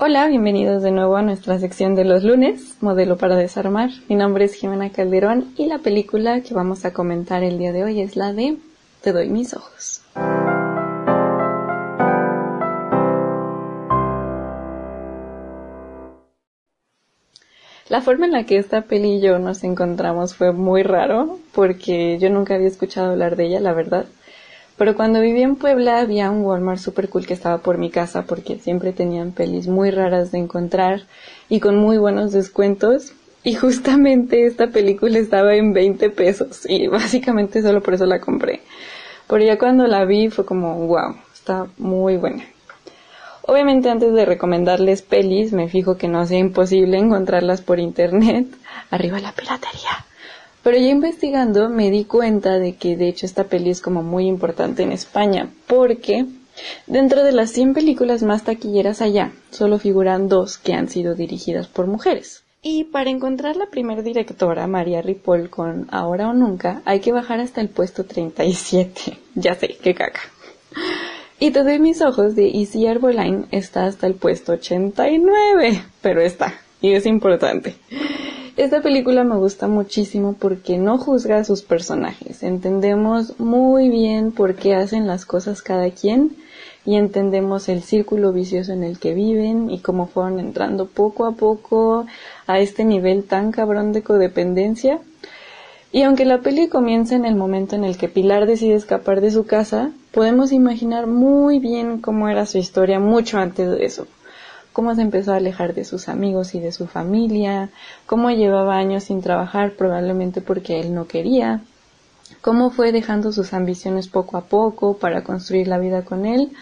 Hola, bienvenidos de nuevo a nuestra sección de los lunes, modelo para desarmar. Mi nombre es Jimena Calderón y la película que vamos a comentar el día de hoy es la de Te doy mis ojos. La forma en la que esta peli y yo nos encontramos fue muy raro porque yo nunca había escuchado hablar de ella, la verdad. Pero cuando viví en Puebla había un Walmart super cool que estaba por mi casa porque siempre tenían pelis muy raras de encontrar y con muy buenos descuentos. Y justamente esta película estaba en 20 pesos y básicamente solo por eso la compré. Pero ya cuando la vi fue como, wow, está muy buena. Obviamente antes de recomendarles pelis me fijo que no sea imposible encontrarlas por internet. Arriba la piratería. Pero ya investigando me di cuenta de que de hecho esta peli es como muy importante en España, porque dentro de las 100 películas más taquilleras allá, solo figuran dos que han sido dirigidas por mujeres. Y para encontrar la primer directora, María Ripoll, con Ahora o Nunca, hay que bajar hasta el puesto 37. ya sé, qué caca. Y Te mis ojos de Easy Arboline está hasta el puesto 89, pero está, y es importante. Esta película me gusta muchísimo porque no juzga a sus personajes. Entendemos muy bien por qué hacen las cosas cada quien y entendemos el círculo vicioso en el que viven y cómo fueron entrando poco a poco a este nivel tan cabrón de codependencia. Y aunque la peli comienza en el momento en el que Pilar decide escapar de su casa, podemos imaginar muy bien cómo era su historia mucho antes de eso cómo se empezó a alejar de sus amigos y de su familia, cómo llevaba años sin trabajar probablemente porque él no quería, cómo fue dejando sus ambiciones poco a poco para construir la vida con él,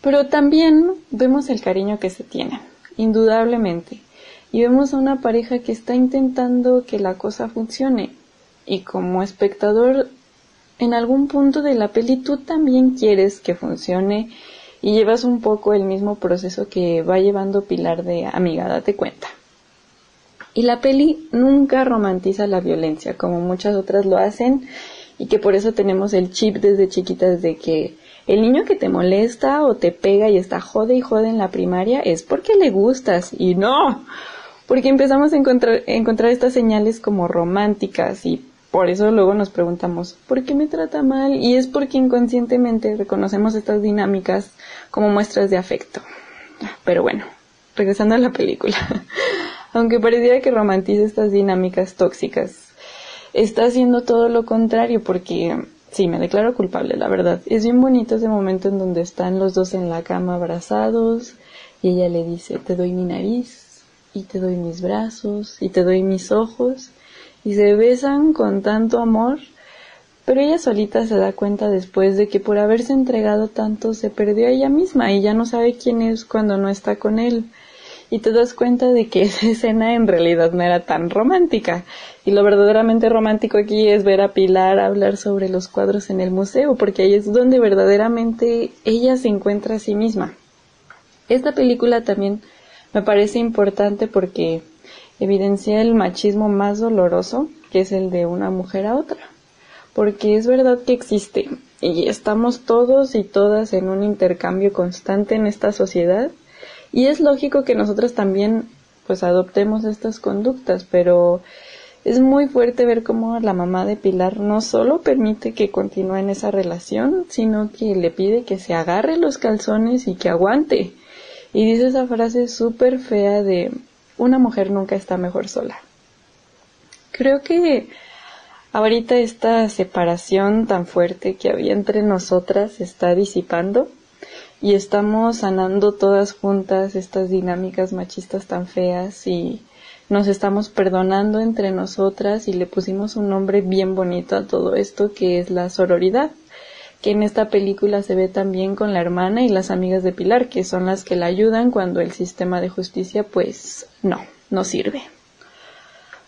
pero también vemos el cariño que se tiene, indudablemente, y vemos a una pareja que está intentando que la cosa funcione, y como espectador, en algún punto de la peli tú también quieres que funcione y llevas un poco el mismo proceso que va llevando Pilar de amiga, date cuenta. Y la peli nunca romantiza la violencia, como muchas otras lo hacen, y que por eso tenemos el chip desde chiquitas de que el niño que te molesta o te pega y está jode y jode en la primaria es porque le gustas, y no, porque empezamos a encontrar, a encontrar estas señales como románticas y por eso luego nos preguntamos, ¿por qué me trata mal? Y es porque inconscientemente reconocemos estas dinámicas como muestras de afecto. Pero bueno, regresando a la película. Aunque pareciera que romantiza estas dinámicas tóxicas, está haciendo todo lo contrario porque sí, me declaro culpable, la verdad. Es bien bonito ese momento en donde están los dos en la cama abrazados y ella le dice, te doy mi nariz y te doy mis brazos y te doy mis ojos y se besan con tanto amor, pero ella solita se da cuenta después de que por haberse entregado tanto se perdió a ella misma y ya no sabe quién es cuando no está con él. Y te das cuenta de que esa escena en realidad no era tan romántica. Y lo verdaderamente romántico aquí es ver a Pilar hablar sobre los cuadros en el museo, porque ahí es donde verdaderamente ella se encuentra a sí misma. Esta película también me parece importante porque evidencia el machismo más doloroso, que es el de una mujer a otra. Porque es verdad que existe y estamos todos y todas en un intercambio constante en esta sociedad y es lógico que nosotros también pues adoptemos estas conductas, pero es muy fuerte ver cómo la mamá de Pilar no solo permite que continúe en esa relación, sino que le pide que se agarre los calzones y que aguante. Y dice esa frase súper fea de una mujer nunca está mejor sola. Creo que ahorita esta separación tan fuerte que había entre nosotras se está disipando y estamos sanando todas juntas estas dinámicas machistas tan feas y nos estamos perdonando entre nosotras y le pusimos un nombre bien bonito a todo esto que es la sororidad que en esta película se ve también con la hermana y las amigas de Pilar, que son las que la ayudan cuando el sistema de justicia pues no, no sirve.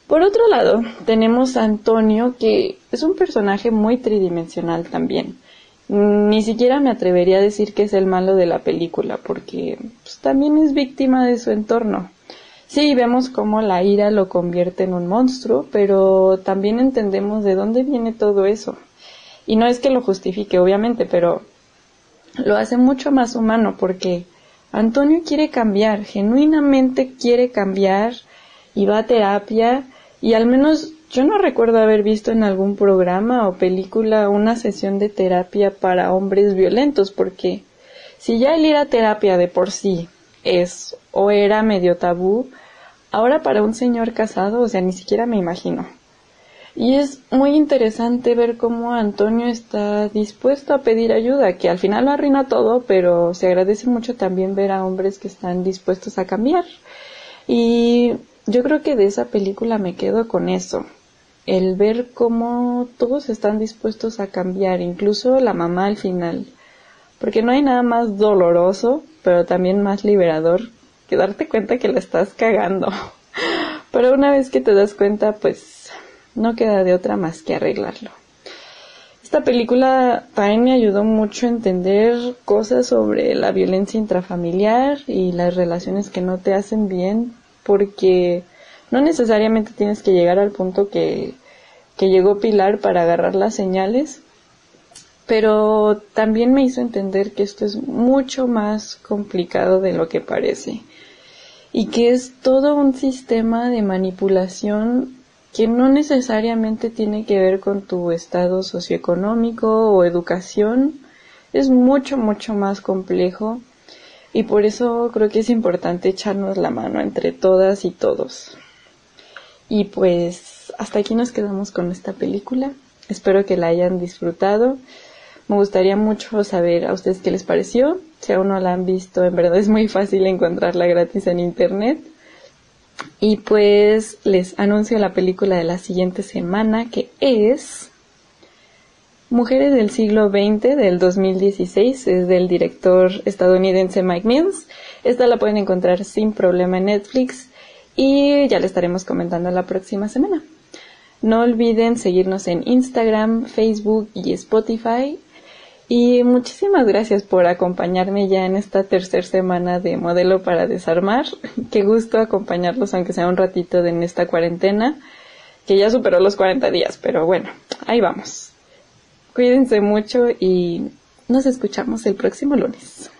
Por otro lado, tenemos a Antonio, que es un personaje muy tridimensional también. Ni siquiera me atrevería a decir que es el malo de la película, porque pues, también es víctima de su entorno. Sí, vemos cómo la ira lo convierte en un monstruo, pero también entendemos de dónde viene todo eso. Y no es que lo justifique, obviamente, pero lo hace mucho más humano porque Antonio quiere cambiar, genuinamente quiere cambiar y va a terapia y al menos yo no recuerdo haber visto en algún programa o película una sesión de terapia para hombres violentos porque si ya el ir a terapia de por sí es o era medio tabú, ahora para un señor casado, o sea, ni siquiera me imagino. Y es muy interesante ver cómo Antonio está dispuesto a pedir ayuda, que al final lo arruina todo, pero se agradece mucho también ver a hombres que están dispuestos a cambiar. Y yo creo que de esa película me quedo con eso, el ver cómo todos están dispuestos a cambiar, incluso la mamá al final, porque no hay nada más doloroso, pero también más liberador que darte cuenta que la estás cagando. Pero una vez que te das cuenta, pues no queda de otra más que arreglarlo. Esta película también me ayudó mucho a entender cosas sobre la violencia intrafamiliar y las relaciones que no te hacen bien, porque no necesariamente tienes que llegar al punto que, que llegó Pilar para agarrar las señales, pero también me hizo entender que esto es mucho más complicado de lo que parece y que es todo un sistema de manipulación que no necesariamente tiene que ver con tu estado socioeconómico o educación, es mucho, mucho más complejo y por eso creo que es importante echarnos la mano entre todas y todos. Y pues hasta aquí nos quedamos con esta película. Espero que la hayan disfrutado. Me gustaría mucho saber a ustedes qué les pareció. Si aún no la han visto, en verdad es muy fácil encontrarla gratis en internet. Y pues les anuncio la película de la siguiente semana que es Mujeres del siglo XX del 2016, es del director estadounidense Mike Mills. Esta la pueden encontrar sin problema en Netflix y ya le estaremos comentando la próxima semana. No olviden seguirnos en Instagram, Facebook y Spotify y muchísimas gracias por acompañarme ya en esta tercera semana de Modelo para Desarmar. Qué gusto acompañarlos, aunque sea un ratito en esta cuarentena, que ya superó los 40 días, pero bueno, ahí vamos. Cuídense mucho y nos escuchamos el próximo lunes.